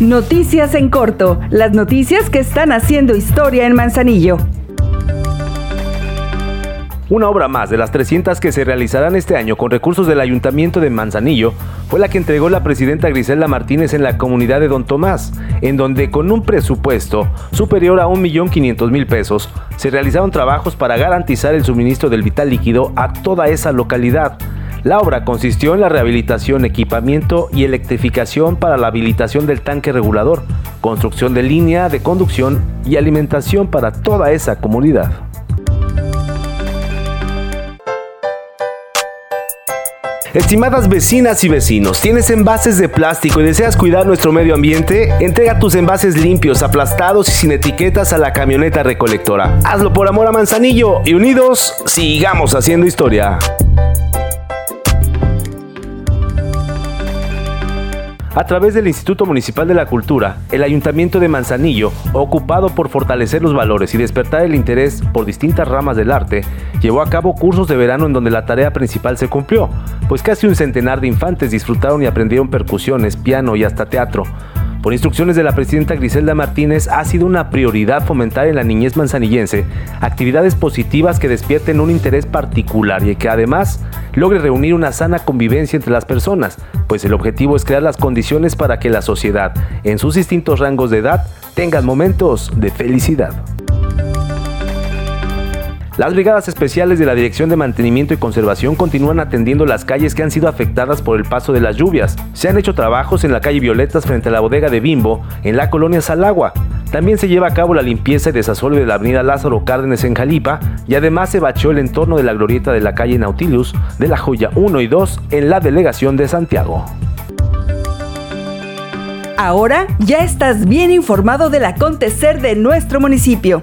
Noticias en corto, las noticias que están haciendo historia en Manzanillo. Una obra más de las 300 que se realizarán este año con recursos del Ayuntamiento de Manzanillo fue la que entregó la presidenta Griselda Martínez en la comunidad de Don Tomás, en donde con un presupuesto superior a 1.500.000 pesos se realizaron trabajos para garantizar el suministro del vital líquido a toda esa localidad. La obra consistió en la rehabilitación, equipamiento y electrificación para la habilitación del tanque regulador, construcción de línea de conducción y alimentación para toda esa comunidad. Estimadas vecinas y vecinos, ¿tienes envases de plástico y deseas cuidar nuestro medio ambiente? Entrega tus envases limpios, aplastados y sin etiquetas a la camioneta recolectora. Hazlo por amor a Manzanillo y unidos, sigamos haciendo historia. A través del Instituto Municipal de la Cultura, el Ayuntamiento de Manzanillo, ocupado por fortalecer los valores y despertar el interés por distintas ramas del arte, llevó a cabo cursos de verano en donde la tarea principal se cumplió, pues casi un centenar de infantes disfrutaron y aprendieron percusiones, piano y hasta teatro. Por instrucciones de la presidenta Griselda Martínez, ha sido una prioridad fomentar en la niñez manzanillense actividades positivas que despierten un interés particular y que además logre reunir una sana convivencia entre las personas, pues el objetivo es crear las condiciones para que la sociedad, en sus distintos rangos de edad, tengan momentos de felicidad. Las brigadas especiales de la Dirección de Mantenimiento y Conservación continúan atendiendo las calles que han sido afectadas por el paso de las lluvias. Se han hecho trabajos en la calle Violetas frente a la bodega de Bimbo, en la colonia Salagua. También se lleva a cabo la limpieza y desasole de la avenida Lázaro Cárdenas en Jalipa y además se bachó el entorno de la glorieta de la calle Nautilus de la Joya 1 y 2 en la delegación de Santiago. Ahora ya estás bien informado del acontecer de nuestro municipio.